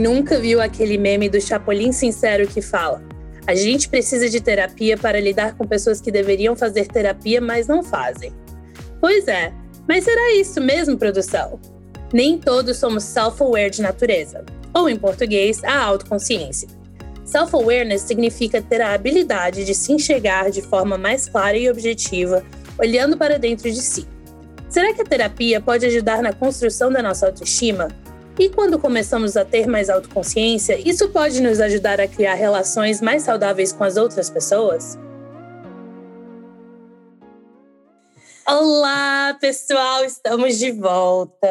Nunca viu aquele meme do Chapolin Sincero que fala: a gente precisa de terapia para lidar com pessoas que deveriam fazer terapia, mas não fazem? Pois é, mas será isso mesmo, produção? Nem todos somos self-aware de natureza, ou em português, a autoconsciência. Self-awareness significa ter a habilidade de se enxergar de forma mais clara e objetiva, olhando para dentro de si. Será que a terapia pode ajudar na construção da nossa autoestima? E quando começamos a ter mais autoconsciência, isso pode nos ajudar a criar relações mais saudáveis com as outras pessoas? Olá, pessoal, estamos de volta.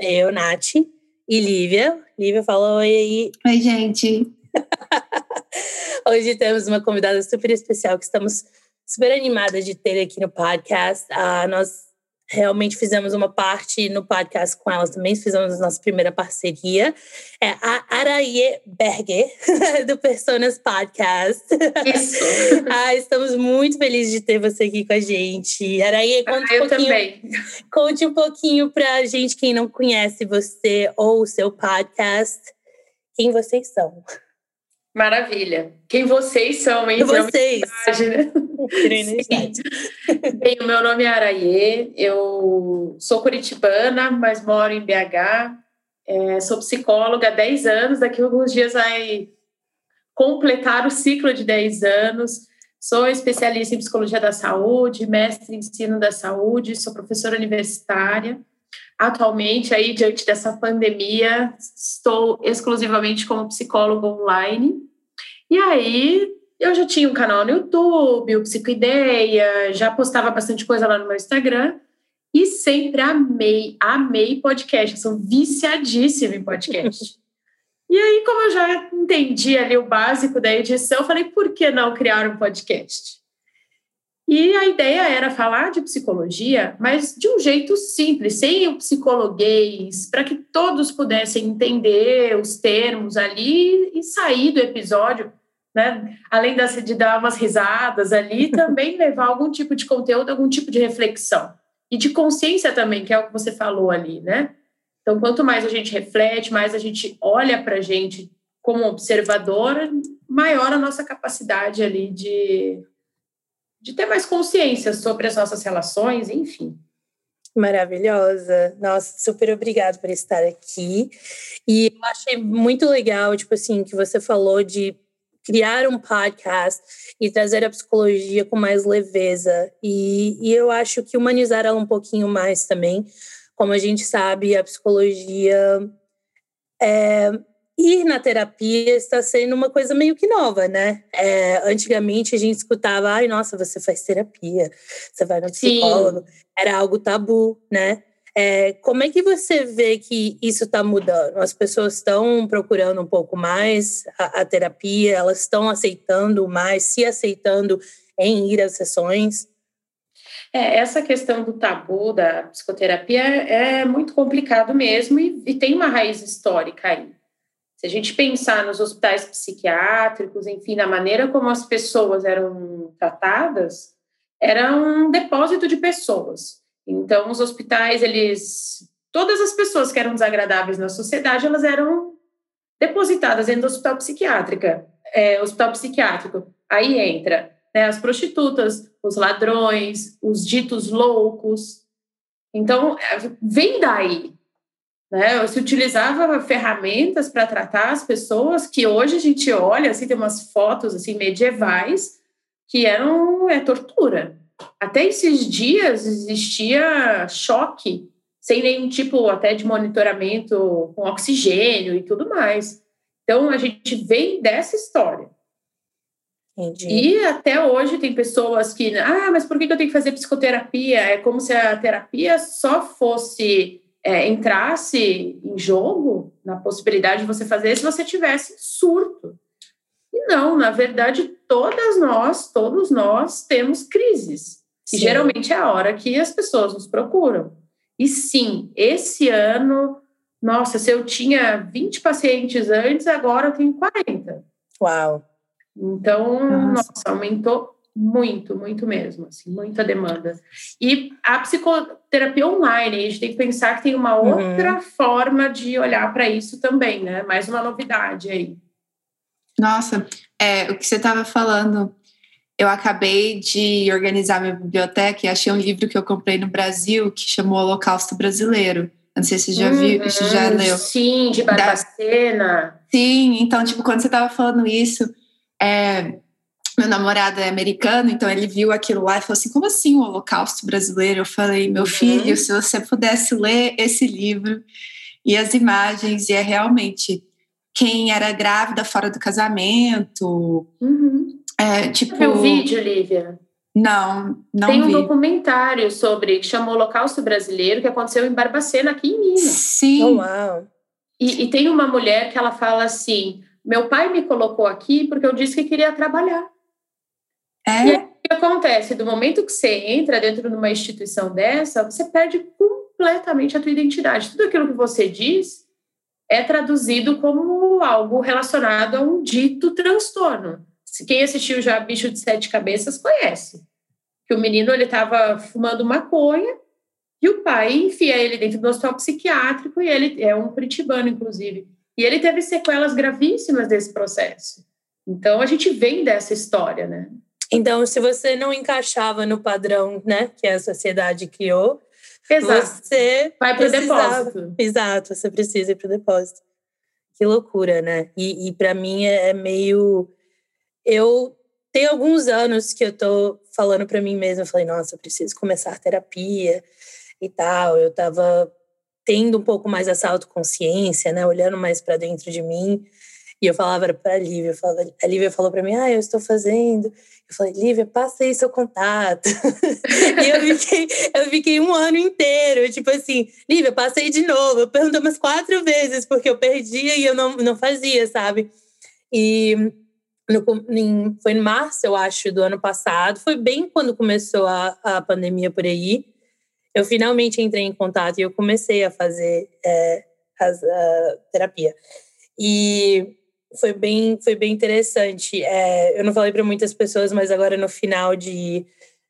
Eu, Nath e Lívia. Lívia, fala oi aí. Oi, gente. Hoje temos uma convidada super especial que estamos super animadas de ter aqui no podcast. Uh, nós realmente fizemos uma parte no podcast com elas também, fizemos a nossa primeira parceria. É a Araye Berger, do Personas Podcast. Isso. ah, estamos muito felizes de ter você aqui com a gente. Araye, conte ah, um pouquinho. Também. Conte um pouquinho pra gente, quem não conhece você ou o seu podcast, quem vocês são. Maravilha. Quem vocês são, hein? Vocês. né? Bem, o meu nome é Araie, eu sou curitibana, mas moro em BH. É, sou psicóloga há 10 anos, daqui a alguns dias vai completar o ciclo de 10 anos. Sou especialista em psicologia da saúde, mestre em ensino da saúde, sou professora universitária. Atualmente, aí, diante dessa pandemia, estou exclusivamente como psicóloga online. E aí, eu já tinha um canal no YouTube, o Psicoideia, já postava bastante coisa lá no meu Instagram. E sempre amei, amei podcast. Eu sou viciadíssima em podcast. e aí, como eu já entendi ali o básico da edição, eu falei, por que não criar um podcast? E a ideia era falar de psicologia, mas de um jeito simples, sem o psicologuês, para que todos pudessem entender os termos ali e sair do episódio, né? Além de dar umas risadas ali, também levar algum tipo de conteúdo, algum tipo de reflexão. E de consciência também, que é o que você falou ali, né? Então, quanto mais a gente reflete, mais a gente olha para a gente como observadora, maior a nossa capacidade ali de de ter mais consciência sobre as nossas relações, enfim. Maravilhosa. Nossa, super obrigada por estar aqui. E eu achei muito legal, tipo assim, que você falou de criar um podcast e trazer a psicologia com mais leveza. E, e eu acho que humanizar ela um pouquinho mais também. Como a gente sabe, a psicologia é, ir na terapia está sendo uma coisa meio que nova, né? É, antigamente a gente escutava, ai, nossa, você faz terapia, você vai no psicólogo. Sim. Era algo tabu, né? É, como é que você vê que isso está mudando? As pessoas estão procurando um pouco mais a, a terapia, elas estão aceitando mais, se aceitando em ir às sessões? É, essa questão do tabu da psicoterapia é muito complicado mesmo e, e tem uma raiz histórica aí. Se a gente pensar nos hospitais psiquiátricos, enfim, na maneira como as pessoas eram tratadas, era um depósito de pessoas. Então, os hospitais, eles. Todas as pessoas que eram desagradáveis na sociedade, elas eram depositadas dentro do hospital psiquiátrico. É, hospital psiquiátrico. Aí entra né, as prostitutas, os ladrões, os ditos loucos. Então, é, vem daí. Né? Se utilizava ferramentas para tratar as pessoas que hoje a gente olha, assim, tem umas fotos assim medievais que eram é, tortura. Até esses dias existia choque, sem nenhum tipo até de monitoramento com oxigênio e tudo mais. Então a gente vem dessa história. Entendi. E até hoje tem pessoas que, ah, mas por que eu tenho que fazer psicoterapia? É como se a terapia só fosse é, entrasse em jogo na possibilidade de você fazer se você tivesse surto. E não, na verdade, todas nós, todos nós temos crises. Sim. E geralmente é a hora que as pessoas nos procuram. E sim, esse ano, nossa, se eu tinha 20 pacientes antes, agora eu tenho 40. Uau! Então, nossa, nossa aumentou muito, muito mesmo, assim, muita demanda. E a psicoterapia online, a gente tem que pensar que tem uma uhum. outra uhum. forma de olhar para isso também, né? Mais uma novidade aí. Nossa, é, o que você estava falando, eu acabei de organizar minha biblioteca e achei um livro que eu comprei no Brasil que chamou Holocausto Brasileiro. Não sei se você já viu, uhum, se já leu. Sim, de Barbacena. Da... Sim, então, tipo, quando você estava falando isso, é, meu namorado é americano, então ele viu aquilo lá e falou assim: como assim o Holocausto brasileiro? Eu falei, meu uhum. filho, se você pudesse ler esse livro e as imagens, e é realmente quem era grávida fora do casamento. Uhum. É, tipo. Você viu o vídeo, Lívia? Não, não Tem um vi. documentário sobre que chamou Holocausto Brasileiro, que aconteceu em Barbacena, aqui em Minas. Sim. Oh, uau. E, e tem uma mulher que ela fala assim: meu pai me colocou aqui porque eu disse que queria trabalhar. É. E aí, o que acontece? Do momento que você entra dentro de uma instituição dessa, você perde completamente a tua identidade. Tudo aquilo que você diz é traduzido como algo relacionado a um dito transtorno. Quem assistiu já Bicho de Sete Cabeças conhece. Que o menino ele estava fumando maconha e o pai enfia ele dentro do hospital psiquiátrico e ele é um curitibano, inclusive. E ele teve sequelas gravíssimas desse processo. Então a gente vem dessa história, né? Então, se você não encaixava no padrão, né, que a sociedade criou, Exato. você vai para o depósito. Exato, você precisa ir para o depósito. Que loucura, né? E, e para mim é, é meio eu tenho alguns anos que eu tô falando para mim mesma, eu falei, nossa, eu preciso começar terapia e tal. Eu tava tendo um pouco mais essa autoconsciência, né, olhando mais para dentro de mim. E eu falava para a Lívia, eu falava, a Lívia falou para mim, ah, eu estou fazendo. Eu falei, Lívia, passa aí seu contato. e eu fiquei, eu fiquei um ano inteiro, tipo assim, Lívia, passa aí de novo. Eu perguntei umas quatro vezes, porque eu perdia e eu não, não fazia, sabe? E no, em, foi em março, eu acho, do ano passado. Foi bem quando começou a, a pandemia por aí. Eu finalmente entrei em contato e eu comecei a fazer é, a, a terapia. E foi bem, foi bem interessante. É, eu não falei para muitas pessoas, mas agora no final de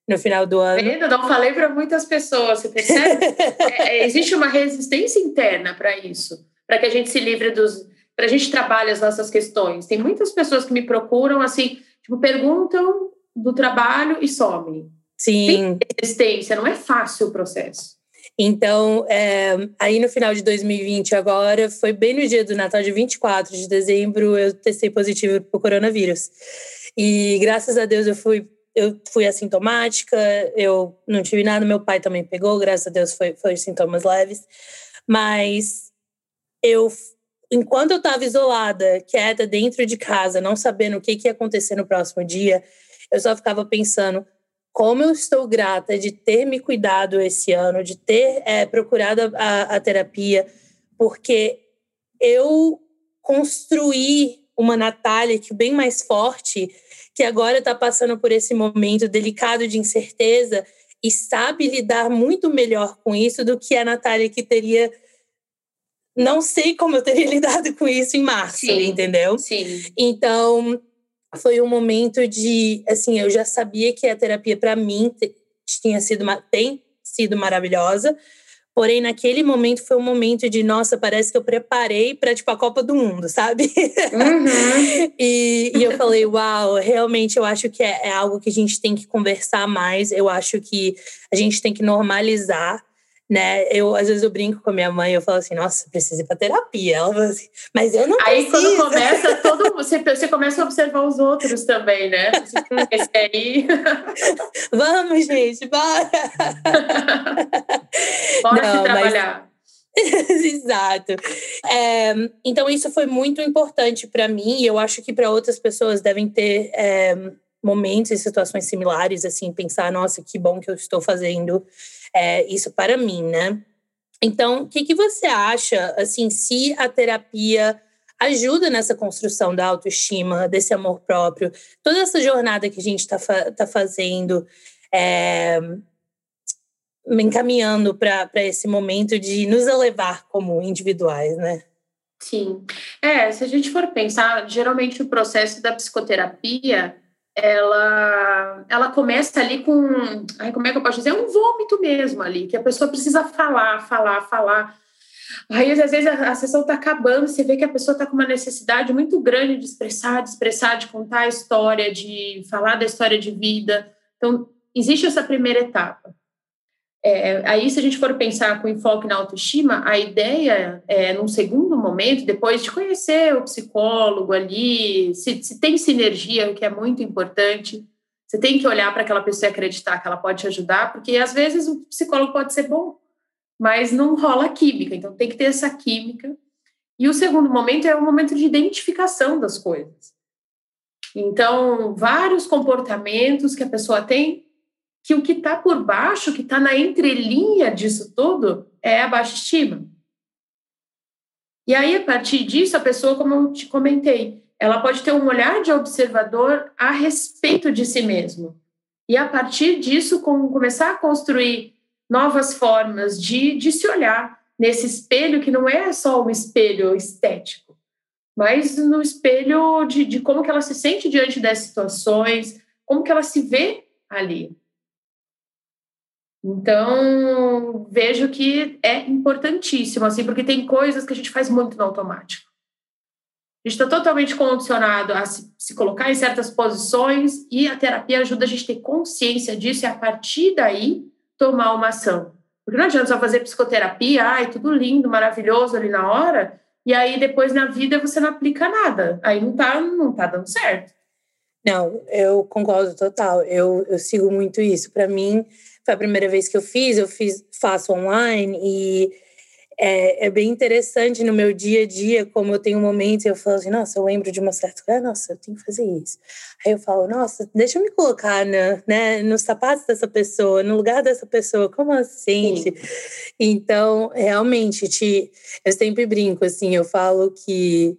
no final do ano. Ainda não falei para muitas pessoas, você percebe? é, existe uma resistência interna para isso, para que a gente se livre dos, para a gente trabalhar as nossas questões. Tem muitas pessoas que me procuram assim, tipo, perguntam do trabalho e somem. Sim. Tem resistência, não é fácil o processo. Então, é, aí no final de 2020, agora, foi bem no dia do Natal, de 24 de dezembro, eu testei positivo para o coronavírus. E graças a Deus eu fui, eu fui assintomática, eu não tive nada, meu pai também pegou, graças a Deus foi, foi sintomas leves. Mas eu, enquanto eu estava isolada, quieta, dentro de casa, não sabendo o que, que ia acontecer no próximo dia, eu só ficava pensando como eu estou grata de ter me cuidado esse ano, de ter é, procurado a, a terapia, porque eu construí uma Natália que bem mais forte, que agora está passando por esse momento delicado de incerteza e sabe lidar muito melhor com isso do que a Natália que teria. Não sei como eu teria lidado com isso em março, Sim. entendeu? Sim. Então, foi um momento de, assim, eu já sabia que a terapia para mim tinha sido tem sido maravilhosa, porém naquele momento foi um momento de, nossa, parece que eu preparei para tipo a Copa do Mundo, sabe? Uhum. e, e, eu falei, uau, realmente eu acho que é, é algo que a gente tem que conversar mais, eu acho que a gente tem que normalizar né? Eu às vezes eu brinco com a minha mãe, eu falo assim, nossa, preciso ir para terapia. Ela fala assim, mas eu não Aí preciso. quando começa, todo você, você começa a observar os outros também, né? Esse aí. Vamos, gente, bora. bora não, se trabalhar. Mas... Exato. É, então, isso foi muito importante para mim e eu acho que para outras pessoas devem ter é, momentos e situações similares, assim, pensar, nossa, que bom que eu estou fazendo é, isso para mim, né? Então, o que, que você acha, assim, se a terapia ajuda nessa construção da autoestima, desse amor próprio, toda essa jornada que a gente está fa tá fazendo, é, encaminhando para esse momento de nos elevar como individuais, né? Sim. É, se a gente for pensar, geralmente o processo da psicoterapia ela, ela começa ali com, ai, como é que eu posso dizer, é um vômito mesmo ali, que a pessoa precisa falar, falar, falar. Aí, às vezes, a, a sessão está acabando, você vê que a pessoa está com uma necessidade muito grande de expressar, de expressar, de contar a história, de falar da história de vida. Então, existe essa primeira etapa. É, aí, se a gente for pensar com enfoque na autoestima, a ideia é, num segundo momento, depois de conhecer o psicólogo ali, se, se tem sinergia, o que é muito importante, você tem que olhar para aquela pessoa e acreditar que ela pode te ajudar, porque às vezes o psicólogo pode ser bom, mas não rola química, então tem que ter essa química. E o segundo momento é o momento de identificação das coisas. Então, vários comportamentos que a pessoa tem que o que está por baixo, que está na entrelinha disso tudo, é a baixa estima. E aí, a partir disso, a pessoa, como eu te comentei, ela pode ter um olhar de observador a respeito de si mesmo. E a partir disso, com, começar a construir novas formas de, de se olhar nesse espelho que não é só um espelho estético, mas no espelho de, de como que ela se sente diante das situações, como que ela se vê ali. Então, vejo que é importantíssimo, assim, porque tem coisas que a gente faz muito no automático. A gente está totalmente condicionado a se, se, colocar em certas posições e a terapia ajuda a gente a ter consciência disso e, a partir daí, tomar uma ação. Porque não adianta só fazer psicoterapia, ai, tudo lindo, maravilhoso ali na hora, e aí depois na vida você não aplica nada. Aí não tá, não tá dando certo. Não, eu concordo total. Eu, eu sigo muito isso. Para mim, foi a primeira vez que eu fiz, eu fiz, faço online e é, é, bem interessante no meu dia a dia, como eu tenho momentos e eu falo assim, nossa, eu lembro de uma certa coisa, nossa, eu tenho que fazer isso. Aí eu falo, nossa, deixa eu me colocar na, né, nos sapatos dessa pessoa, no lugar dessa pessoa, como ela se sente? Então, realmente, te, eu sempre brinco, assim, eu falo que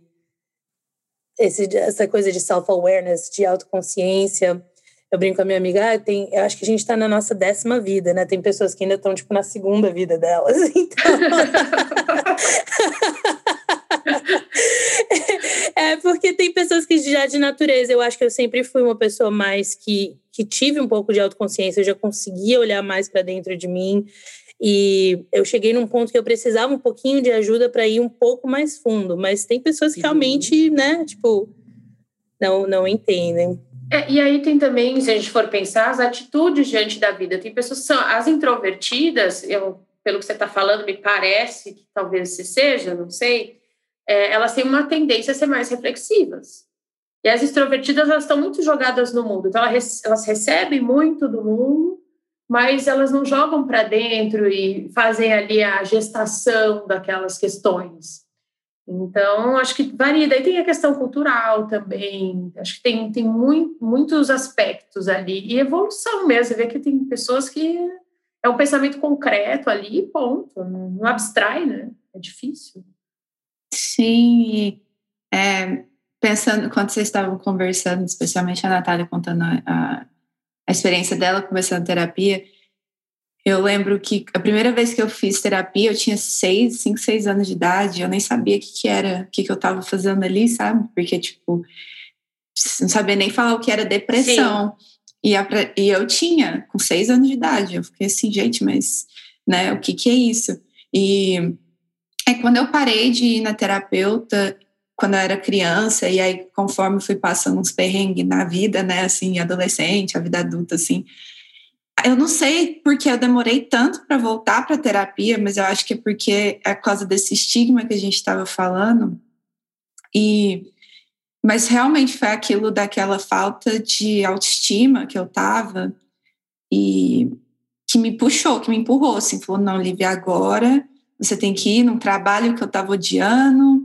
esse, essa coisa de self-awareness, de autoconsciência, eu brinco com a minha amiga, ah, tem, eu acho que a gente está na nossa décima vida, né? Tem pessoas que ainda estão, tipo, na segunda vida delas. Então. é porque tem pessoas que já de natureza, eu acho que eu sempre fui uma pessoa mais que, que tive um pouco de autoconsciência, eu já conseguia olhar mais para dentro de mim. E eu cheguei num ponto que eu precisava um pouquinho de ajuda para ir um pouco mais fundo, mas tem pessoas que realmente, né, tipo, não, não entendem. É, e aí tem também, se a gente for pensar, as atitudes diante da vida. Tem pessoas que são as introvertidas, eu, pelo que você está falando, me parece que talvez se seja, não sei, é, elas têm uma tendência a ser mais reflexivas. E as extrovertidas, elas estão muito jogadas no mundo. Então, elas, elas recebem muito do mundo, mas elas não jogam para dentro e fazem ali a gestação daquelas questões. Então, acho que varia. Daí tem a questão cultural também. Acho que tem, tem muito, muitos aspectos ali. E evolução mesmo. Você vê que tem pessoas que é um pensamento concreto ali, ponto. Não, abstrai, né? É difícil. Sim. É, pensando, quando vocês estavam conversando, especialmente a Natália contando a, a experiência dela começando a terapia, eu lembro que a primeira vez que eu fiz terapia, eu tinha seis, cinco, seis anos de idade. Eu nem sabia o que, que era, o que, que eu estava fazendo ali, sabe? Porque, tipo, não sabia nem falar o que era depressão. E, a, e eu tinha, com seis anos de idade. Eu fiquei assim, gente, mas, né, o que, que é isso? E é quando eu parei de ir na terapeuta, quando eu era criança, e aí, conforme fui passando uns perrengues na vida, né, assim, adolescente, a vida adulta, assim eu não sei porque eu demorei tanto para voltar para terapia, mas eu acho que é porque é por causa desse estigma que a gente estava falando. E mas realmente foi aquilo daquela falta de autoestima que eu tava e que me puxou, que me empurrou, assim, falou, não, Lívia, agora você tem que ir num trabalho que eu estava odiando,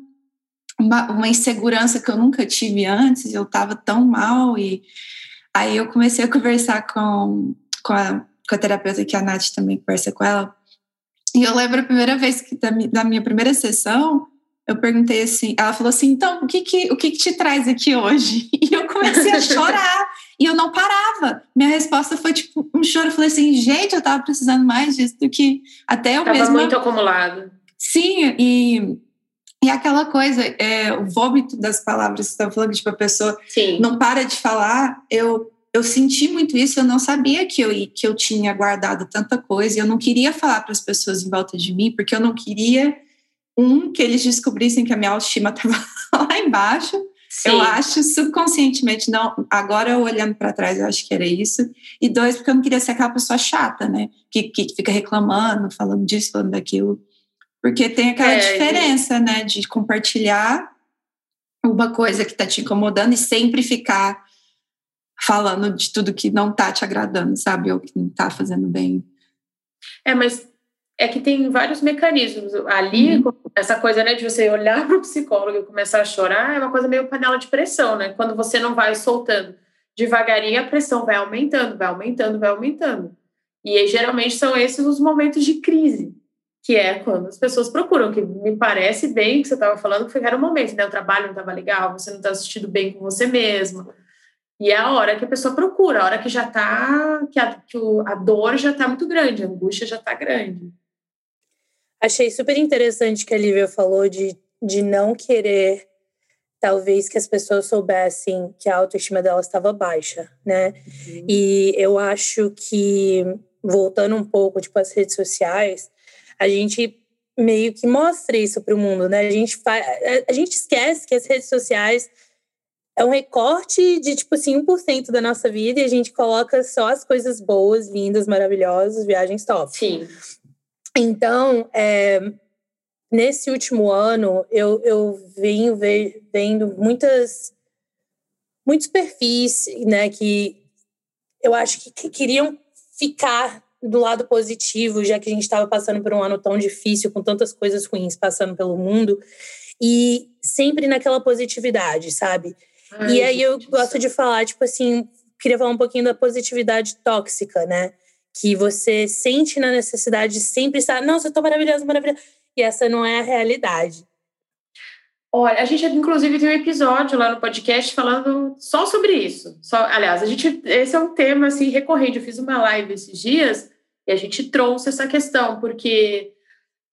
uma, uma, insegurança que eu nunca tive antes, eu estava tão mal e aí eu comecei a conversar com com a, com a terapeuta, que a Nath também conversa com ela. E eu lembro a primeira vez que da, da minha primeira sessão, eu perguntei assim, ela falou assim, então, o que que, o que que te traz aqui hoje? E eu comecei a chorar, e eu não parava. Minha resposta foi tipo um choro, eu falei assim, gente, eu tava precisando mais disso do que até eu tava mesma... muito acumulado. Sim, e, E aquela coisa, é, o vômito das palavras que você está falando, tipo, a pessoa Sim. não para de falar, eu, eu senti muito isso, eu não sabia que eu, que eu tinha guardado tanta coisa, e eu não queria falar para as pessoas em volta de mim, porque eu não queria, um, que eles descobrissem que a minha autoestima estava lá embaixo, Sim. Eu acho subconscientemente, não, agora olhando para trás, eu acho que era isso. E dois, porque eu não queria ser aquela pessoa chata, né? Que, que fica reclamando, falando disso, falando daquilo. Porque tem aquela é, diferença, né? De compartilhar uma coisa que está te incomodando e sempre ficar falando de tudo que não está te agradando, sabe? Ou que não está fazendo bem. É, mas é que tem vários mecanismos. Ali, uhum. essa coisa né, de você olhar para o psicólogo e começar a chorar é uma coisa meio panela de pressão, né? Quando você não vai soltando devagarinho, a pressão vai aumentando, vai aumentando, vai aumentando. E aí, geralmente são esses os momentos de crise, que é quando as pessoas procuram, que me parece bem que você estava falando, que era um momento, né? O trabalho não estava legal, você não está assistindo bem com você mesmo. E é a hora que a pessoa procura, a hora que já está, que, a, que a dor já está muito grande, a angústia já está grande. Achei super interessante que a Lívia falou de, de não querer, talvez, que as pessoas soubessem que a autoestima dela estava baixa, né? Uhum. E eu acho que, voltando um pouco, tipo, as redes sociais, a gente meio que mostra isso para o mundo, né? A gente, faz, a gente esquece que as redes sociais é um recorte de, tipo assim, 1% da nossa vida e a gente coloca só as coisas boas, lindas, maravilhosas, viagens top. Sim. Então, é, nesse último ano, eu, eu venho vendo muitas, muitos perfis né, que eu acho que, que queriam ficar do lado positivo, já que a gente estava passando por um ano tão difícil, com tantas coisas ruins passando pelo mundo, e sempre naquela positividade, sabe? Ai, e aí eu gosto de falar, tipo assim, queria falar um pouquinho da positividade tóxica, né? que você sente na necessidade de sempre estar, nossa, eu tô maravilhosa, maravilhosa. E essa não é a realidade. Olha, a gente inclusive tem um episódio lá no podcast falando só sobre isso. Só, aliás, a gente esse é um tema assim recorrente. Eu fiz uma live esses dias e a gente trouxe essa questão porque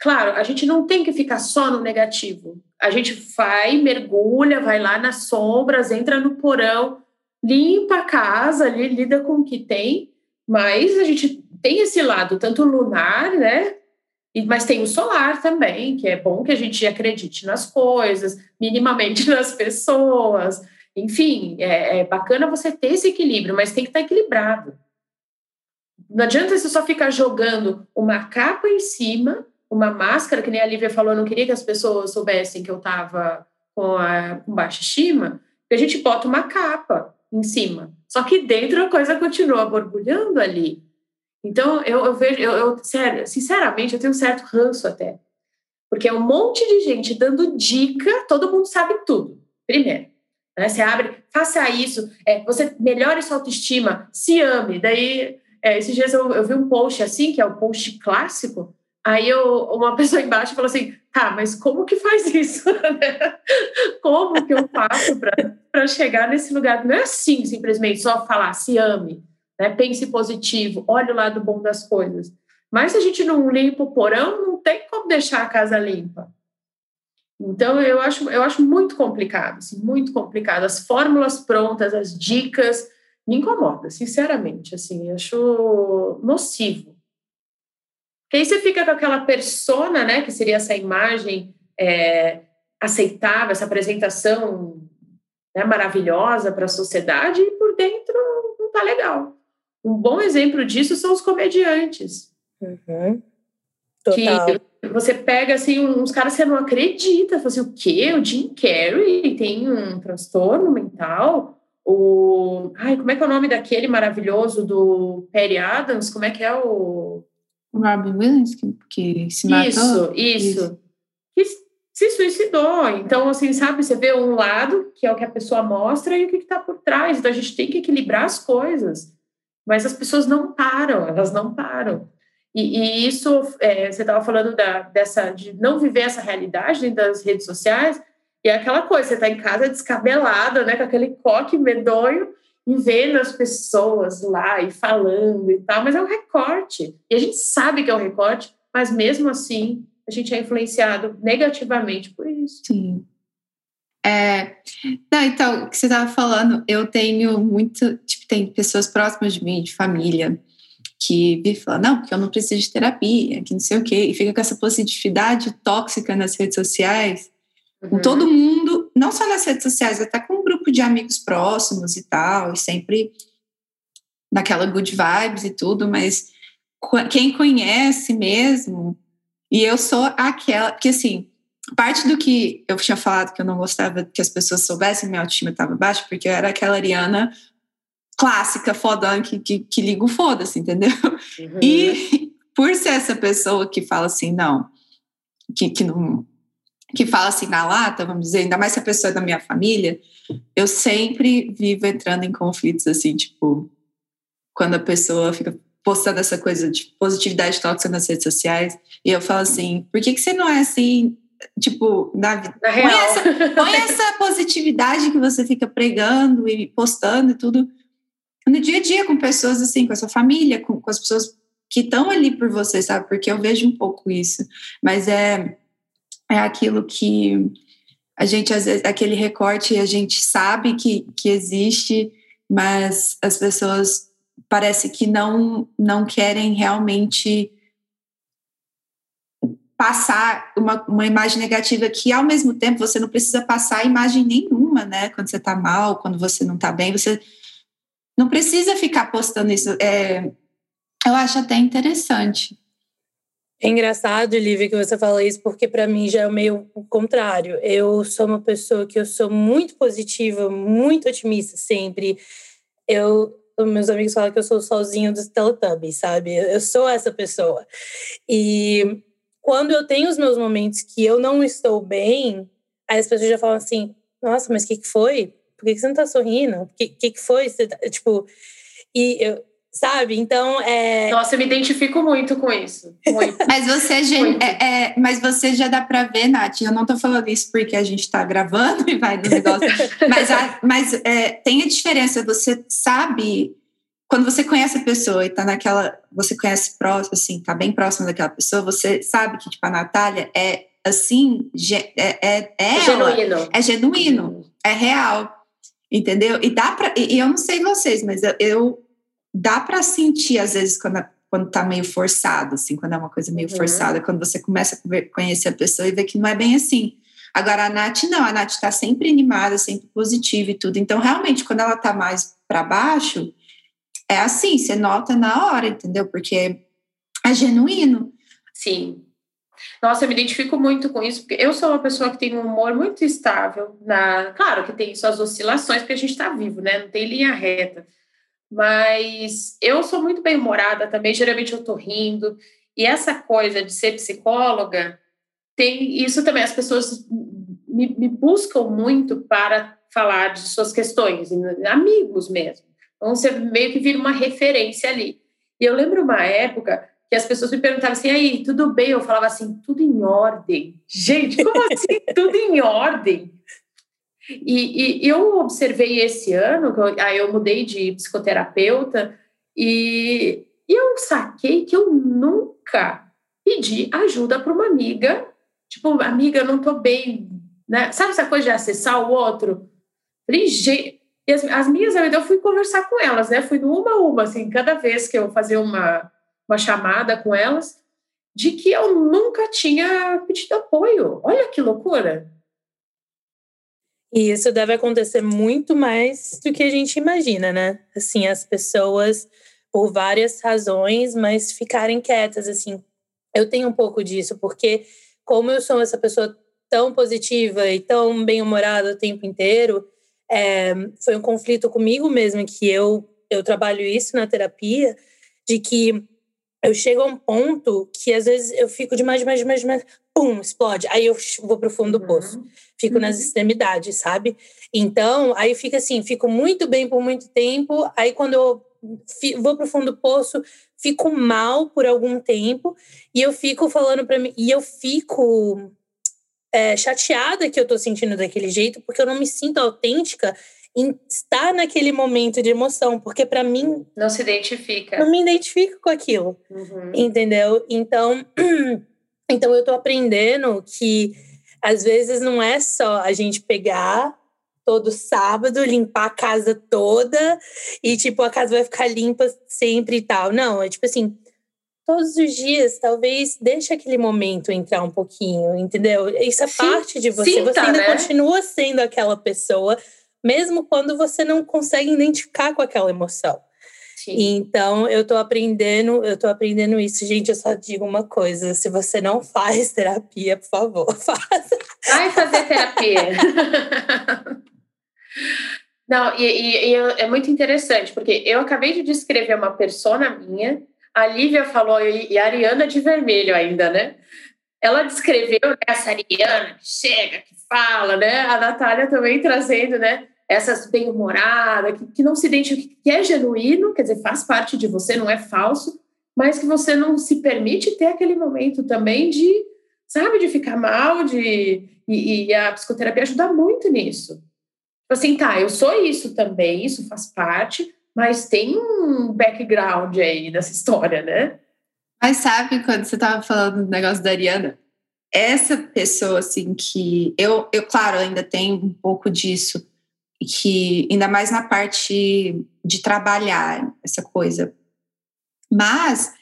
claro, a gente não tem que ficar só no negativo. A gente vai, mergulha, vai lá nas sombras, entra no porão, limpa a casa, ali, lida com o que tem mas a gente tem esse lado tanto lunar, né? Mas tem o solar também, que é bom que a gente acredite nas coisas, minimamente nas pessoas. Enfim, é, é bacana você ter esse equilíbrio, mas tem que estar equilibrado. Não adianta você só ficar jogando uma capa em cima, uma máscara, que nem a Lívia falou, eu não queria que as pessoas soubessem que eu estava com, com baixa estima, que a gente bota uma capa em cima. Só que dentro a coisa continua borbulhando ali. Então, eu, eu vejo, eu, eu, sério, sinceramente, eu tenho um certo ranço até. Porque é um monte de gente dando dica, todo mundo sabe tudo. Primeiro, né? Você abre, faça isso, é, você melhore sua autoestima, se ame. Daí, é, esses dias eu, eu vi um post assim, que é o post clássico, Aí eu, uma pessoa embaixo falou assim: tá, mas como que faz isso? como que eu faço para chegar nesse lugar? Não é assim, simplesmente só falar, se ame, né? pense positivo, olhe o lado bom das coisas. Mas se a gente não limpa o porão, não tem como deixar a casa limpa. Então, eu acho, eu acho muito complicado, assim, muito complicado. As fórmulas prontas, as dicas, me incomoda, sinceramente, assim, acho nocivo. Porque aí você fica com aquela persona, né, que seria essa imagem é, aceitável, essa apresentação né, maravilhosa para a sociedade, e por dentro não tá legal. Um bom exemplo disso são os comediantes. Uhum. Total. Que você pega assim, uns caras que você não acredita, fala assim, o quê? O Jim Carrey tem um transtorno mental? O. Ai, como é que é o nome daquele maravilhoso do Perry Adams? Como é que é o. Robin Williams, que, que se matou? Isso, isso. Que se suicidou. Então, assim, sabe, você vê um lado, que é o que a pessoa mostra, e o que está por trás. Então, a gente tem que equilibrar as coisas. Mas as pessoas não param, elas não param. E, e isso, é, você estava falando da, dessa, de não viver essa realidade dentro das redes sociais, e é aquela coisa, você está em casa descabelada, né, com aquele coque medonho, e vendo as pessoas lá e falando e tal, mas é um recorte. E a gente sabe que é um recorte, mas mesmo assim a gente é influenciado negativamente por isso. Sim. É, não, então, o que você estava falando, eu tenho muito, tipo, tem pessoas próximas de mim, de família, que vivem falando, não, porque eu não preciso de terapia, que não sei o quê, e fica com essa positividade tóxica nas redes sociais, uhum. com todo mundo, não só nas redes sociais, até com um grupo de amigos próximos e tal, e sempre naquela good vibes e tudo, mas quem conhece mesmo, e eu sou aquela, porque assim, parte do que eu tinha falado que eu não gostava que as pessoas soubessem minha autoestima estava baixa, porque eu era aquela Ariana clássica, fodão, que, que, que liga o foda-se, entendeu? Uhum. E por ser essa pessoa que fala assim, não, que, que não que fala assim na lata, vamos dizer, ainda mais se a pessoa é da minha família, eu sempre vivo entrando em conflitos assim, tipo, quando a pessoa fica postando essa coisa de positividade tóxica nas redes sociais, e eu falo assim, por que, que você não é assim tipo, na, na põe, essa, põe essa positividade que você fica pregando e postando e tudo no dia a dia com pessoas assim, com a sua família, com, com as pessoas que estão ali por você, sabe? Porque eu vejo um pouco isso, mas é, é aquilo que a gente, às vezes, aquele recorte, a gente sabe que, que existe, mas as pessoas parece que não, não querem realmente passar uma, uma imagem negativa que, ao mesmo tempo, você não precisa passar imagem nenhuma, né? Quando você tá mal, quando você não tá bem, você não precisa ficar postando isso. É, eu acho até interessante. É engraçado, Lívia, que você fala isso, porque para mim já é meio o contrário. Eu sou uma pessoa que eu sou muito positiva, muito otimista sempre. Eu, meus amigos falam que eu sou o solzinho dos Teletubbies, sabe? Eu sou essa pessoa. E quando eu tenho os meus momentos que eu não estou bem, aí as pessoas já falam assim: nossa, mas o que, que foi? Por que, que você não tá sorrindo? O que, que, que foi? Tá, tipo, e eu, sabe? Então, é. Nossa, eu me identifico muito com isso. Muito. mas você já, é, é, mas você já dá para ver, Nath. Eu não tô falando isso porque a gente tá gravando e vai do negócio. mas a, mas é, tem a diferença. Você sabe quando você conhece a pessoa e tá naquela, você conhece próximo, assim, tá bem próximo daquela pessoa, você sabe que, tipo, a Natália é, assim, é, é, é, é genuíno. É genuíno, é real, entendeu? E dá pra, e, eu não sei vocês, mas eu, eu dá para sentir, às vezes, quando, quando tá meio forçado, assim, quando é uma coisa meio uhum. forçada, quando você começa a conhecer a pessoa e vê que não é bem assim. Agora, a Nath não, a Nath tá sempre animada, sempre positiva e tudo. Então, realmente, quando ela tá mais para baixo, é assim, você nota na hora, entendeu? Porque é genuíno. Sim. Nossa, eu me identifico muito com isso, porque eu sou uma pessoa que tem um humor muito estável. Na, claro que tem suas oscilações, porque a gente está vivo, né? Não tem linha reta. Mas eu sou muito bem-humorada também, geralmente eu tô rindo. E essa coisa de ser psicóloga, tem isso também. As pessoas me, me buscam muito para falar de suas questões, amigos mesmo. Então, você meio que vira uma referência ali. E eu lembro uma época que as pessoas me perguntavam assim, aí, tudo bem? Eu falava assim, tudo em ordem. Gente, como assim tudo em ordem? E, e, eu observei esse ano, eu, aí eu mudei de psicoterapeuta, e, eu saquei que eu nunca pedi ajuda para uma amiga, tipo, amiga, não tô bem, né? Sabe essa coisa de acessar o outro? Falei, e as, as minhas, eu fui conversar com elas, né? Fui uma a uma, assim, cada vez que eu fazia uma, uma chamada com elas, de que eu nunca tinha pedido apoio. Olha que loucura! E isso deve acontecer muito mais do que a gente imagina, né? Assim, as pessoas, por várias razões, mas ficarem quietas, assim. Eu tenho um pouco disso, porque como eu sou essa pessoa tão positiva e tão bem-humorada o tempo inteiro, é, foi um conflito comigo mesma, que eu, eu trabalho isso na terapia, de que eu chego a um ponto que às vezes eu fico demais, demais, demais, demais, pum, explode. Aí eu vou pro fundo do poço. Uhum. Fico uhum. nas extremidades, sabe? Então, aí fica assim, fico muito bem por muito tempo. Aí quando eu vou pro fundo do poço, fico mal por algum tempo. E eu fico falando para mim, e eu fico é, chateada que eu tô sentindo daquele jeito, porque eu não me sinto autêntica estar naquele momento de emoção, porque para mim. Não se identifica. Não me identifico com aquilo. Uhum. Entendeu? Então, então eu tô aprendendo que às vezes não é só a gente pegar todo sábado, limpar a casa toda e, tipo, a casa vai ficar limpa sempre e tal. Não, é tipo assim, todos os dias, talvez deixe aquele momento entrar um pouquinho, entendeu? Isso é Sim, parte de você. Sinta, você ainda né? continua sendo aquela pessoa, mesmo quando você não consegue identificar com aquela emoção. Sim. Então, eu tô aprendendo, eu tô aprendendo isso. Gente, eu só digo uma coisa: se você não faz terapia, por favor, faça. Vai fazer terapia. não, e, e, e, é muito interessante, porque eu acabei de descrever uma persona minha, a Lívia falou, e a Ariana de vermelho ainda, né? Ela descreveu né, essa Ariana que chega, que fala, né? A Natália também trazendo, né? essas bem-humoradas, que, que não se identifica, que é genuíno, quer dizer, faz parte de você, não é falso, mas que você não se permite ter aquele momento também de, sabe, de ficar mal, de e, e a psicoterapia ajuda muito nisso. Tipo assim, tá, eu sou isso também, isso faz parte, mas tem um background aí nessa história, né? Mas sabe, quando você estava falando do negócio da Ariana, essa pessoa, assim, que eu, eu, claro, ainda tenho um pouco disso, que ainda mais na parte de trabalhar essa coisa. Mas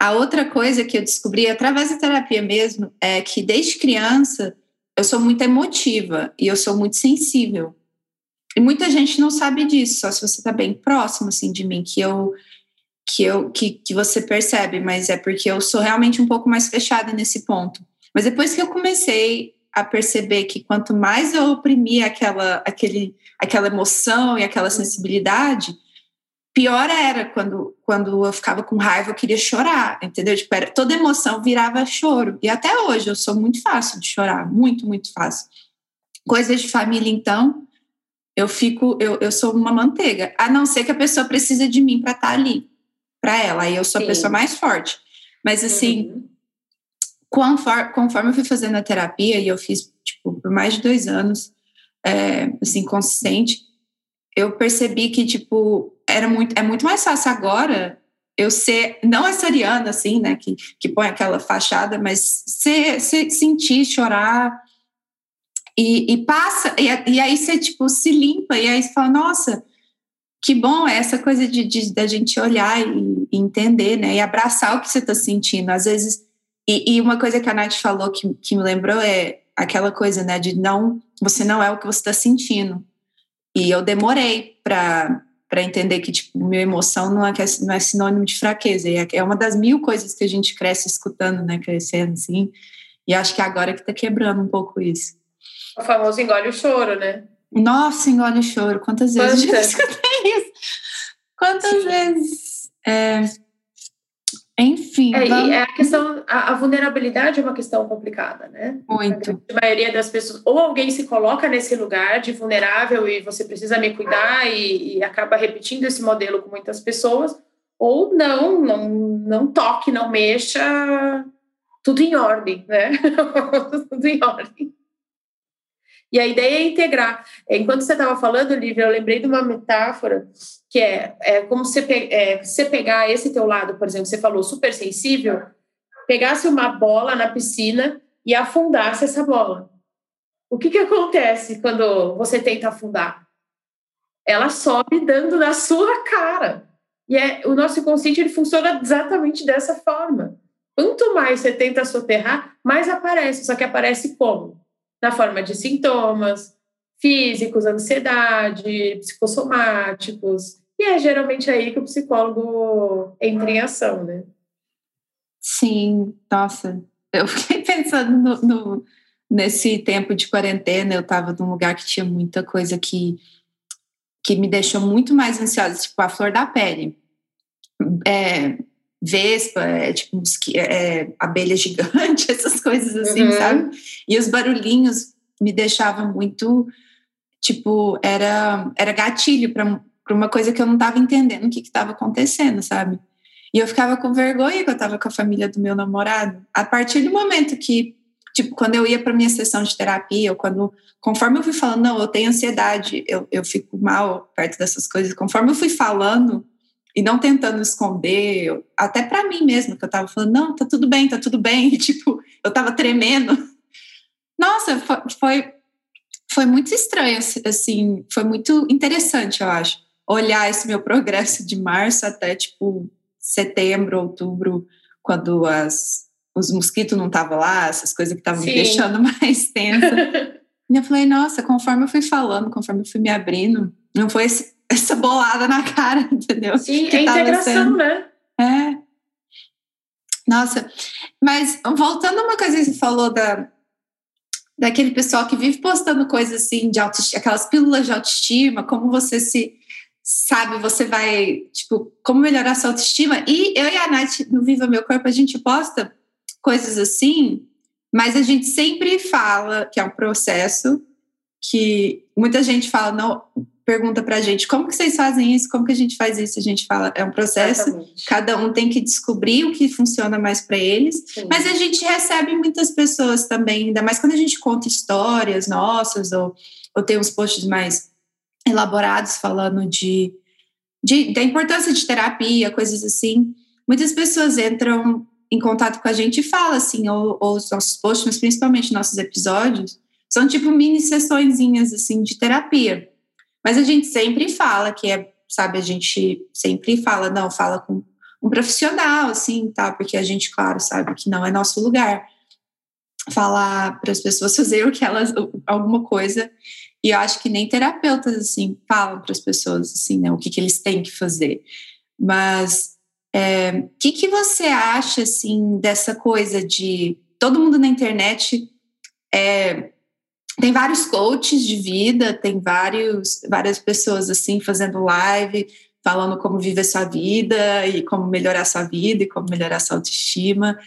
a outra coisa que eu descobri através da terapia mesmo é que desde criança eu sou muito emotiva e eu sou muito sensível. E muita gente não sabe disso, só se você está bem próximo assim de mim que eu que eu que, que você percebe, mas é porque eu sou realmente um pouco mais fechada nesse ponto. Mas depois que eu comecei a perceber que quanto mais eu oprimia aquela, aquele, aquela emoção e aquela sensibilidade, pior era quando, quando eu ficava com raiva, eu queria chorar, entendeu? Tipo, era, toda emoção virava choro. E até hoje eu sou muito fácil de chorar, muito, muito fácil. Coisas de família, então, eu fico, eu, eu sou uma manteiga, a não ser que a pessoa precisa de mim para estar tá ali, para ela, aí eu sou Sim. a pessoa mais forte. Mas assim, uhum conforme, conforme eu fui fazendo a terapia, e eu fiz tipo, por mais de dois anos, é, assim, consistente, eu percebi que, tipo, era muito, é muito mais fácil agora eu ser, não essa Ariana, assim, né, que, que põe aquela fachada, mas ser, ser sentir, chorar, e, e passa, e, e, aí você, tipo, se limpa, e aí você fala, nossa, que bom é essa coisa de, de da gente olhar e, e, entender, né, e abraçar o que você está sentindo. Às vezes e, e, uma coisa que a Nath falou que, que me lembrou é aquela coisa, né, de não, você não é o que você está sentindo. E eu demorei para para entender que tipo minha emoção não é não é sinônimo de fraqueza. E é, é uma das mil coisas que a gente cresce escutando né crescendo assim. E acho que agora que está quebrando um pouco isso. O famoso engole o choro né? Nossa engole o choro. Quantas vezes quantas? eu escutei isso? Quantas Sim. vezes? É, enfim. É, vamos... é a questão, a, a, vulnerabilidade é uma questão complicada, né? Muito. A maioria das pessoas, ou alguém se coloca nesse lugar de vulnerável e você precisa me cuidar e, e acaba repetindo esse modelo com muitas pessoas, ou não, não, não toque, não mexa, tudo em ordem, né? tudo em ordem. E a ideia é integrar. Enquanto você estava falando, Lívia, eu lembrei de uma metáfora que é, é como você, é, você pegar esse teu lado, por exemplo, você falou super sensível, pegasse uma bola na piscina e afundasse essa bola. O que, que acontece quando você tenta afundar? Ela sobe dando na sua cara. E é, o nosso inconsciente ele funciona exatamente dessa forma. Quanto mais você tenta soterrar, mais aparece. Só que aparece como? Na forma de sintomas físicos, ansiedade, psicossomáticos. E é geralmente aí que o psicólogo entra em ação, né? Sim, nossa. Eu fiquei pensando no, no nesse tempo de quarentena, eu estava num lugar que tinha muita coisa que, que me deixou muito mais ansiosa, tipo a flor da pele. É, vespa, é, tipo é, abelha gigante, essas coisas assim, uhum. sabe? E os barulhinhos me deixavam muito, tipo, era, era gatilho para uma coisa que eu não estava entendendo o que estava acontecendo, sabe? E eu ficava com vergonha que eu estava com a família do meu namorado. A partir do momento que, tipo, quando eu ia para minha sessão de terapia, ou quando, conforme eu fui falando, não, eu tenho ansiedade, eu, eu fico mal perto dessas coisas, conforme eu fui falando, e não tentando esconder, até para mim mesma, que eu tava falando, não, tá tudo bem, tá tudo bem, e tipo, eu tava tremendo. Nossa, nossa, foi, foi muito estranho, assim, foi muito interessante, eu acho, olhar esse meu progresso de março até, tipo, setembro, outubro, quando as, os mosquitos não estavam lá, essas coisas que estavam me deixando mais tensa. e eu falei, nossa, conforme eu fui falando, conforme eu fui me abrindo, não foi esse, essa bolada na cara, entendeu? Sim, que é integração, sendo. né? É. Nossa, mas voltando a uma coisa que você falou da, daquele pessoal que vive postando coisas assim de autoestima, aquelas pílulas de autoestima, como você se sabe, você vai, tipo, como melhorar sua autoestima. E eu e a Nath, no Viva Meu Corpo, a gente posta coisas assim, mas a gente sempre fala que é um processo que muita gente fala, não, pergunta pra gente como que vocês fazem isso, como que a gente faz isso, a gente fala, é um processo, Exatamente. cada um tem que descobrir o que funciona mais para eles, Sim. mas a gente recebe muitas pessoas também, ainda mais quando a gente conta histórias nossas ou, ou tem uns posts mais elaborados falando de, de da importância de terapia, coisas assim. Muitas pessoas entram em contato com a gente e falam assim, ou, ou os nossos posts, mas principalmente nossos episódios, são tipo mini sessõezinhas assim de terapia. Mas a gente sempre fala que é, sabe, a gente sempre fala, não, fala com um profissional, assim, tá? Porque a gente, claro, sabe que não é nosso lugar falar para as pessoas fazer o que elas, alguma coisa e eu acho que nem terapeutas, assim, falam para as pessoas, assim, né, o que, que eles têm que fazer. Mas o é, que, que você acha, assim, dessa coisa de todo mundo na internet é, tem vários coaches de vida, tem vários, várias pessoas, assim, fazendo live, falando como viver sua vida e como melhorar sua vida e como melhorar sua autoestima.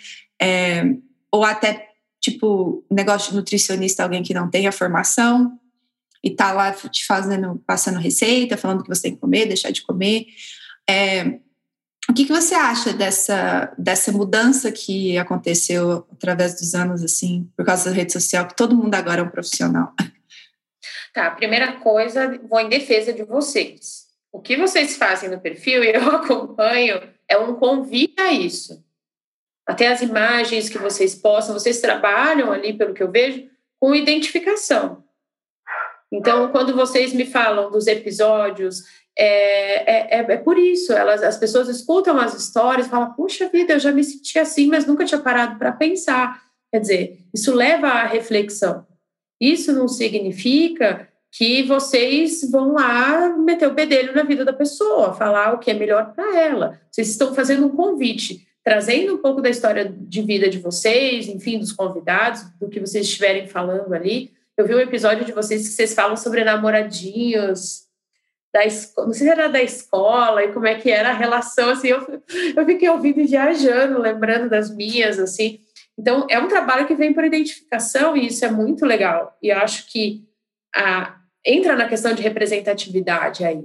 É, ou até, tipo, negócio de nutricionista, alguém que não tem a formação, e tá lá te fazendo, passando receita, falando que você tem que comer, deixar de comer. É, o que, que você acha dessa, dessa mudança que aconteceu através dos anos, assim, por causa da rede social, que todo mundo agora é um profissional? Tá, primeira coisa, vou em defesa de vocês. O que vocês fazem no perfil, e eu acompanho, é um convite a isso. Até as imagens que vocês postam, vocês trabalham ali, pelo que eu vejo, com identificação. Então, quando vocês me falam dos episódios, é, é, é, é por isso, elas, as pessoas escutam as histórias e falam, puxa vida, eu já me senti assim, mas nunca tinha parado para pensar. Quer dizer, isso leva à reflexão. Isso não significa que vocês vão lá meter o bedelho na vida da pessoa, falar o que é melhor para ela. Vocês estão fazendo um convite, trazendo um pouco da história de vida de vocês, enfim, dos convidados, do que vocês estiverem falando ali, eu vi um episódio de vocês que vocês falam sobre namoradinhos da escola, não sei se era da escola e como é que era a relação, assim, eu, eu fiquei ouvindo e viajando, lembrando das minhas, assim. Então, é um trabalho que vem por identificação e isso é muito legal. E eu acho que a, entra na questão de representatividade aí.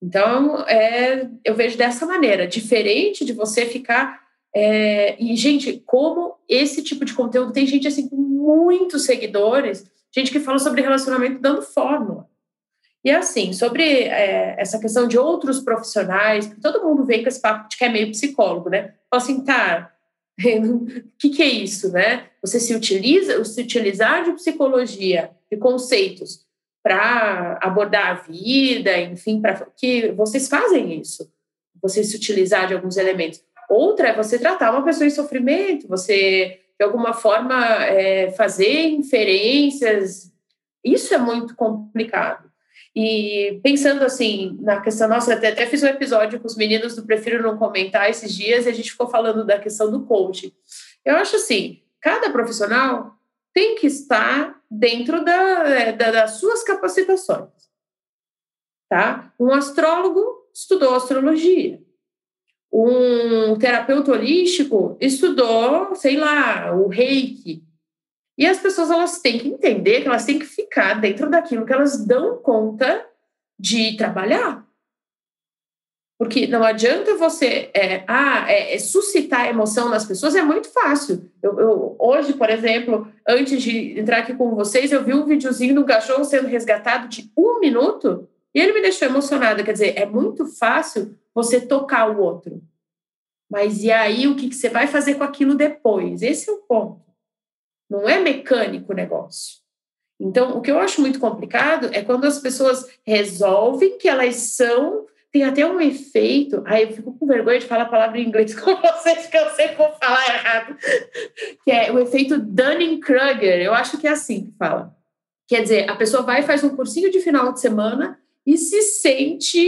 Então, é, eu vejo dessa maneira, diferente de você ficar. É, e, gente, como esse tipo de conteúdo tem gente assim com muitos seguidores, gente que fala sobre relacionamento dando fórmula. E assim, sobre é, essa questão de outros profissionais, que todo mundo vem com esse papo de que é meio psicólogo, né? Fala assim, tá, o que, que é isso, né? Você se utiliza, se utilizar de psicologia, de conceitos para abordar a vida, enfim, para que vocês fazem isso, você se utilizar de alguns elementos. Outra é você tratar uma pessoa em sofrimento, você de alguma forma, é, fazer inferências, isso é muito complicado. E pensando assim, na questão, nossa, até, até fiz um episódio com os meninos do Prefiro Não Comentar esses dias e a gente ficou falando da questão do coach. Eu acho assim, cada profissional tem que estar dentro da, é, da, das suas capacitações. Tá? Um astrólogo estudou astrologia um terapeuta holístico estudou, sei lá, o reiki. E as pessoas elas têm que entender que elas têm que ficar dentro daquilo que elas dão conta de trabalhar. Porque não adianta você é, ah, é, é suscitar emoção nas pessoas, é muito fácil. Eu, eu, hoje, por exemplo, antes de entrar aqui com vocês, eu vi um videozinho do cachorro sendo resgatado de um minuto e ele me deixou emocionada. Quer dizer, é muito fácil você tocar o outro. Mas e aí, o que, que você vai fazer com aquilo depois? Esse é o ponto. Não é mecânico o negócio. Então, o que eu acho muito complicado é quando as pessoas resolvem que elas são. Tem até um efeito. Aí eu fico com vergonha de falar a palavra em inglês com vocês, que eu sei vou falar errado. Que é o efeito Dunning-Kruger. Eu acho que é assim que fala. Quer dizer, a pessoa vai e faz um cursinho de final de semana e se sente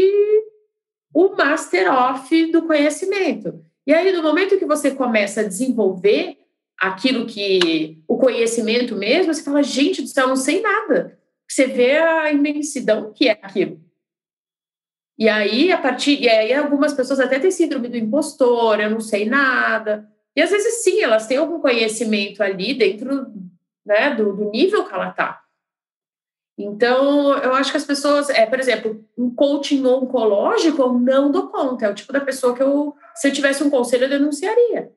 o master off do conhecimento. E aí, no momento que você começa a desenvolver aquilo que o conhecimento mesmo, você fala, gente do céu, não sei nada. Você vê a imensidão que é aquilo. E aí, a partir. E aí, algumas pessoas até têm síndrome do impostor, eu não sei nada. E às vezes, sim, elas têm algum conhecimento ali dentro né, do, do nível que ela está. Então, eu acho que as pessoas, é, por exemplo, um coaching oncológico, eu não dou conta. É o tipo da pessoa que eu, se eu tivesse um conselho, eu denunciaria.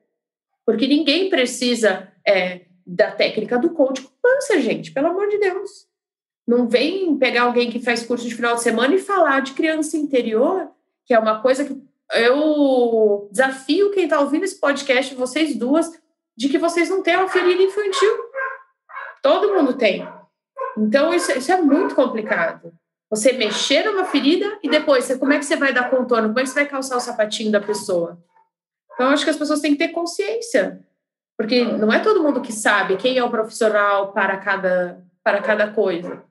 Porque ninguém precisa é, da técnica do coach com câncer, gente, pelo amor de Deus. Não vem pegar alguém que faz curso de final de semana e falar de criança interior, que é uma coisa que eu desafio quem está ouvindo esse podcast, vocês duas, de que vocês não têm uma ferida infantil. Todo mundo tem. Então, isso, isso é muito complicado. Você mexer numa ferida e depois, como é que você vai dar contorno? Como é que você vai calçar o sapatinho da pessoa? Então, acho que as pessoas têm que ter consciência, porque não é todo mundo que sabe quem é o profissional para cada, para cada coisa.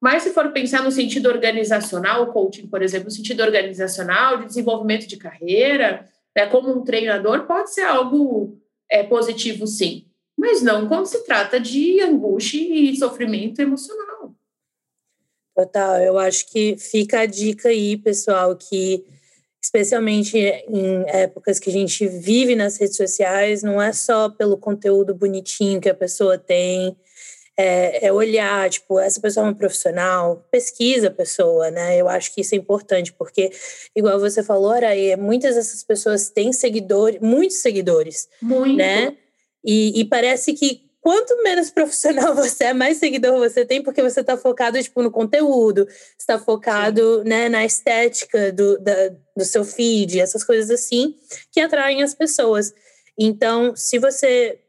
Mas se for pensar no sentido organizacional, o coaching, por exemplo, no sentido organizacional, de desenvolvimento de carreira, né, como um treinador, pode ser algo é, positivo, sim. Mas não quando se trata de angústia e sofrimento emocional. Total, eu acho que fica a dica aí, pessoal, que especialmente em épocas que a gente vive nas redes sociais, não é só pelo conteúdo bonitinho que a pessoa tem, é, é, olhar, tipo, essa pessoa é uma profissional, pesquisa a pessoa, né? Eu acho que isso é importante, porque, igual você falou, Araí, muitas dessas pessoas têm seguidores, muitos seguidores, Muito. né? E, e parece que quanto menos profissional você é, mais seguidor você tem, porque você está focado tipo, no conteúdo, está focado né, na estética do, da, do seu feed, essas coisas assim, que atraem as pessoas. Então, se você.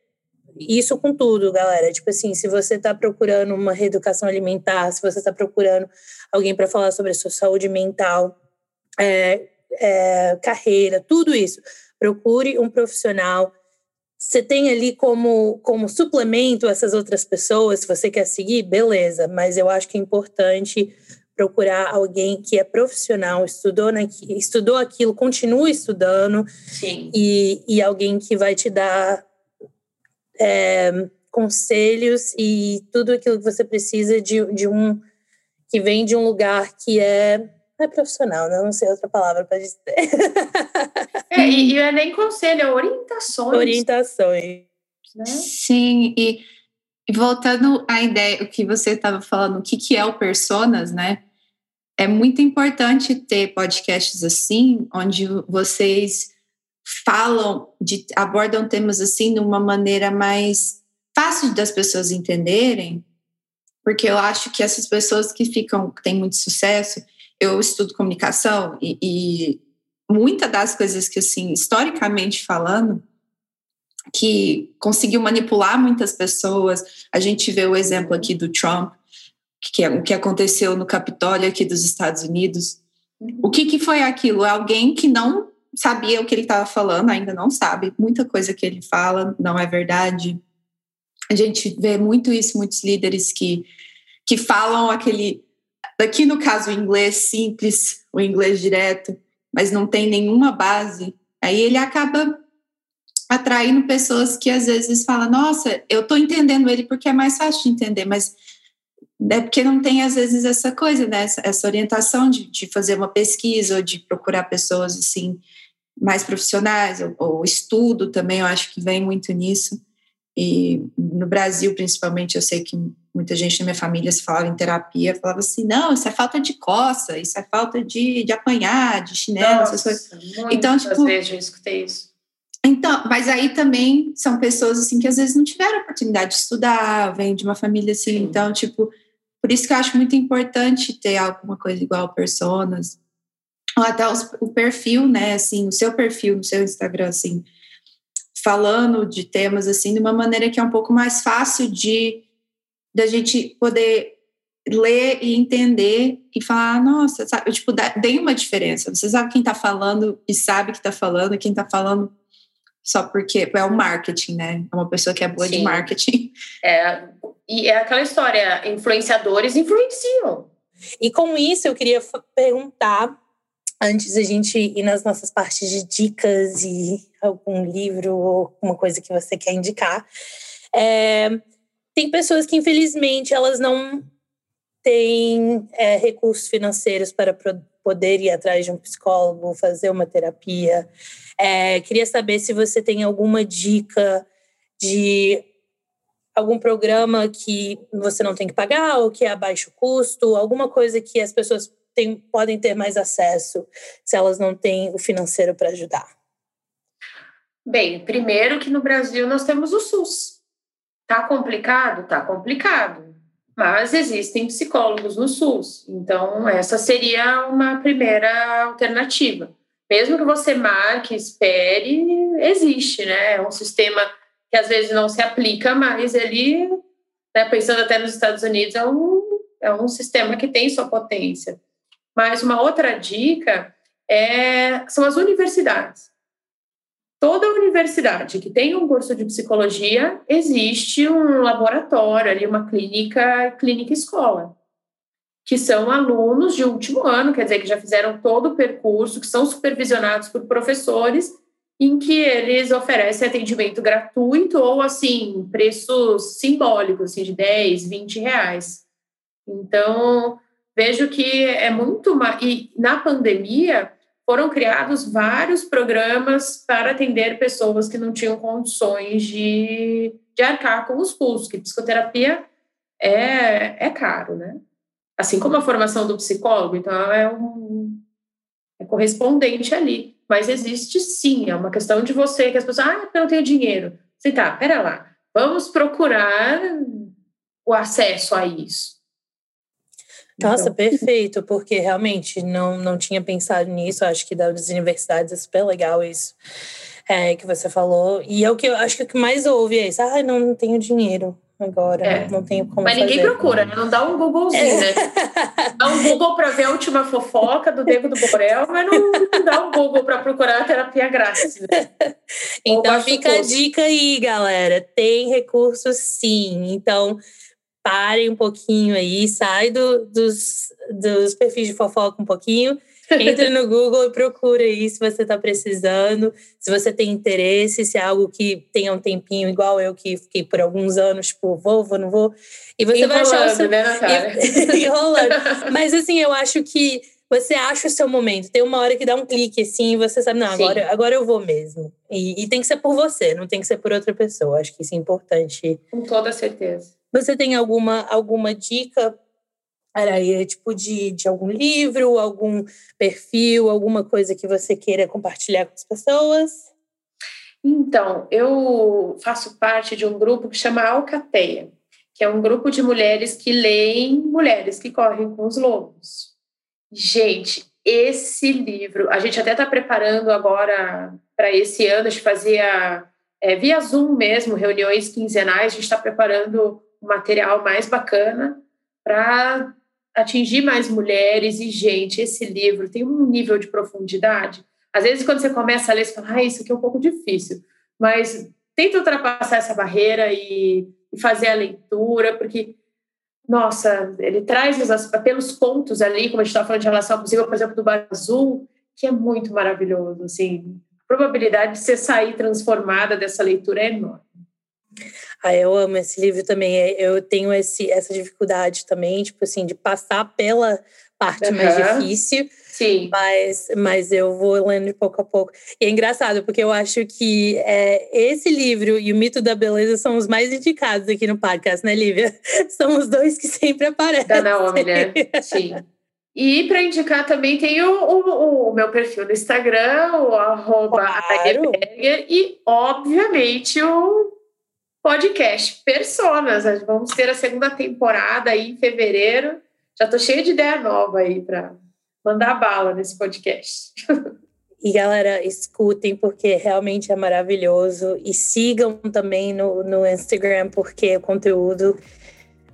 Isso com tudo, galera. Tipo assim, se você está procurando uma reeducação alimentar, se você está procurando alguém para falar sobre a sua saúde mental, é, é, carreira, tudo isso, procure um profissional você tem ali como, como suplemento essas outras pessoas, se você quer seguir, beleza, mas eu acho que é importante procurar alguém que é profissional, estudou, na, estudou aquilo, continua estudando, Sim. E, e alguém que vai te dar é, conselhos e tudo aquilo que você precisa de, de um que vem de um lugar que é é profissional, né? Não sei outra palavra para dizer. É, e, e é nem conselho, é orientações. Orientações. Né? Sim, e, e, voltando à ideia, o que você estava falando, o que, que é o Personas, né? É muito importante ter podcasts assim, onde vocês falam, de, abordam temas assim de uma maneira mais fácil das pessoas entenderem, porque eu acho que essas pessoas que ficam, que têm muito sucesso, eu estudo comunicação e, e muitas das coisas que, assim, historicamente falando, que conseguiu manipular muitas pessoas. A gente vê o exemplo aqui do Trump, que é o que aconteceu no Capitólio aqui dos Estados Unidos. O que, que foi aquilo? Alguém que não sabia o que ele estava falando, ainda não sabe. Muita coisa que ele fala não é verdade. A gente vê muito isso, muitos líderes que, que falam aquele Aqui, no caso, o inglês simples, o inglês direto, mas não tem nenhuma base, aí ele acaba atraindo pessoas que às vezes falam: Nossa, eu estou entendendo ele porque é mais fácil de entender, mas é porque não tem às vezes essa coisa, né? essa, essa orientação de, de, fazer uma pesquisa ou de procurar pessoas assim mais profissionais, ou, ou estudo também, eu acho que vem muito nisso. E no Brasil, principalmente, eu sei que muita gente na minha família se falava em terapia, falava assim, não, isso é falta de coça, isso é falta de, de apanhar, de chinelo, Nossa, essas coisas. Então, tipo, vezes eu escutei isso. Então, mas aí também são pessoas assim que às vezes não tiveram oportunidade de estudar, vêm de uma família assim, Sim. então, tipo, por isso que eu acho muito importante ter alguma coisa igual personas, ou até os, o perfil, né, assim, o seu perfil no seu Instagram, assim, falando de temas assim de uma maneira que é um pouco mais fácil de da gente poder ler e entender e falar, nossa, sabe, tipo, tem uma diferença. Você sabe quem está falando e sabe que está falando, quem está falando só porque é o marketing, né? É uma pessoa que é boa Sim. de marketing. É, e é aquela história, influenciadores influenciam. E com isso eu queria perguntar, antes a gente ir nas nossas partes de dicas e algum livro ou alguma coisa que você quer indicar, é, tem pessoas que infelizmente elas não têm é, recursos financeiros para poder ir atrás de um psicólogo, fazer uma terapia. É, queria saber se você tem alguma dica de algum programa que você não tem que pagar ou que é a baixo custo, alguma coisa que as pessoas podem ter mais acesso se elas não têm o financeiro para ajudar. Bem, primeiro que no Brasil nós temos o SUS. Tá complicado? Tá complicado. Mas existem psicólogos no SUS. Então, essa seria uma primeira alternativa. Mesmo que você marque, espere, existe, né? É um sistema que às vezes não se aplica, mas ele, né, pensando até nos Estados Unidos, é um, é um sistema que tem sua potência. Mas uma outra dica é, são as universidades. Toda universidade que tem um curso de psicologia, existe um laboratório ali, uma clínica, clínica escola, que são alunos de último ano, quer dizer, que já fizeram todo o percurso, que são supervisionados por professores em que eles oferecem atendimento gratuito ou, assim, preços simbólicos, assim, de 10, 20 reais. Então, vejo que é muito... E na pandemia, foram criados vários programas para atender pessoas que não tinham condições de, de arcar com os custos, que psicoterapia é, é caro, né? Assim como a formação do psicólogo, então é um é correspondente ali. Mas existe sim, é uma questão de você, que as pessoas, ah, eu não tenho dinheiro. Você tá, pera lá, vamos procurar o acesso a isso. Nossa, então... perfeito, porque realmente não, não tinha pensado nisso. Acho que das universidades é super legal isso é, que você falou. E é o que eu acho que o que mais ouve é isso. Ah, não, não tenho dinheiro agora, é. não tenho como Mas ninguém procura, né? Não dá um Googlezinho, é. né? Dá um Google para ver a última fofoca do Diego do Borel, mas não, não dá um Google para procurar a terapia grátis. Né? Então fica a dica aí, galera. Tem recursos sim. Então parem um pouquinho aí, sai do, dos, dos perfis de fofoca um pouquinho entre no Google e procura aí se você está precisando, se você tem interesse, se é algo que tenha um tempinho, igual eu que fiquei por alguns anos, tipo, vou, vou, não vou. E você Enrolando, vai achar o seu... né? Enrolando. Mas assim, eu acho que você acha o seu momento. Tem uma hora que dá um clique assim e você sabe, não, agora, agora eu vou mesmo. E, e, tem que ser por você, não tem que ser por outra pessoa. Acho que isso é importante. Com toda certeza. Você tem alguma, alguma dica era é tipo de, de algum livro, algum perfil, alguma coisa que você queira compartilhar com as pessoas? Então, eu faço parte de um grupo que chama Alcateia, que é um grupo de mulheres que leem mulheres que correm com os lobos. Gente, esse livro, a gente até está preparando agora para esse ano, a gente fazia é, via Zoom mesmo, reuniões quinzenais, a gente está preparando material mais bacana para atingir mais mulheres e gente. Esse livro tem um nível de profundidade. Às vezes, quando você começa a ler, você fala, ah, isso aqui é um pouco difícil. Mas tenta ultrapassar essa barreira e, e fazer a leitura, porque, nossa, ele traz os, pelos contos ali, como a gente estava falando de relação possível, por exemplo, do Bar Azul, que é muito maravilhoso. Assim, a probabilidade de você sair transformada dessa leitura é enorme. Ah, eu amo esse livro também. É, eu tenho esse, essa dificuldade também, tipo assim, de passar pela parte uhum. mais difícil. Sim. Mas, mas eu vou lendo de pouco a pouco. E é engraçado, porque eu acho que é, esse livro e o Mito da Beleza são os mais indicados aqui no podcast, né, Lívia? São os dois que sempre aparecem. Da Naomi, né? Sim. E para indicar também tem o, o, o, meu perfil no Instagram, o arroba claro. e, obviamente, o podcast Personas. Vamos ter a segunda temporada aí em fevereiro. Já estou cheia de ideia nova aí para mandar bala nesse podcast. E galera, escutem porque realmente é maravilhoso. E sigam também no, no Instagram, porque o conteúdo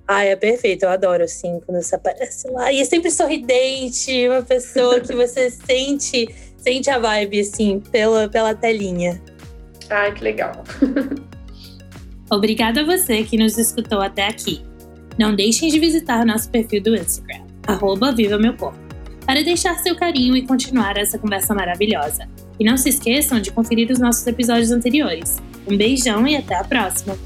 ah, é perfeito, eu adoro assim, quando você aparece lá. E é sempre sorridente, uma pessoa que você sente, sente a vibe, assim, pela, pela telinha. Ai, que legal. Obrigada a você que nos escutou até aqui. Não deixem de visitar nosso perfil do Instagram, arroba Viva Meu Corpo, para deixar seu carinho e continuar essa conversa maravilhosa. E não se esqueçam de conferir os nossos episódios anteriores. Um beijão e até a próxima!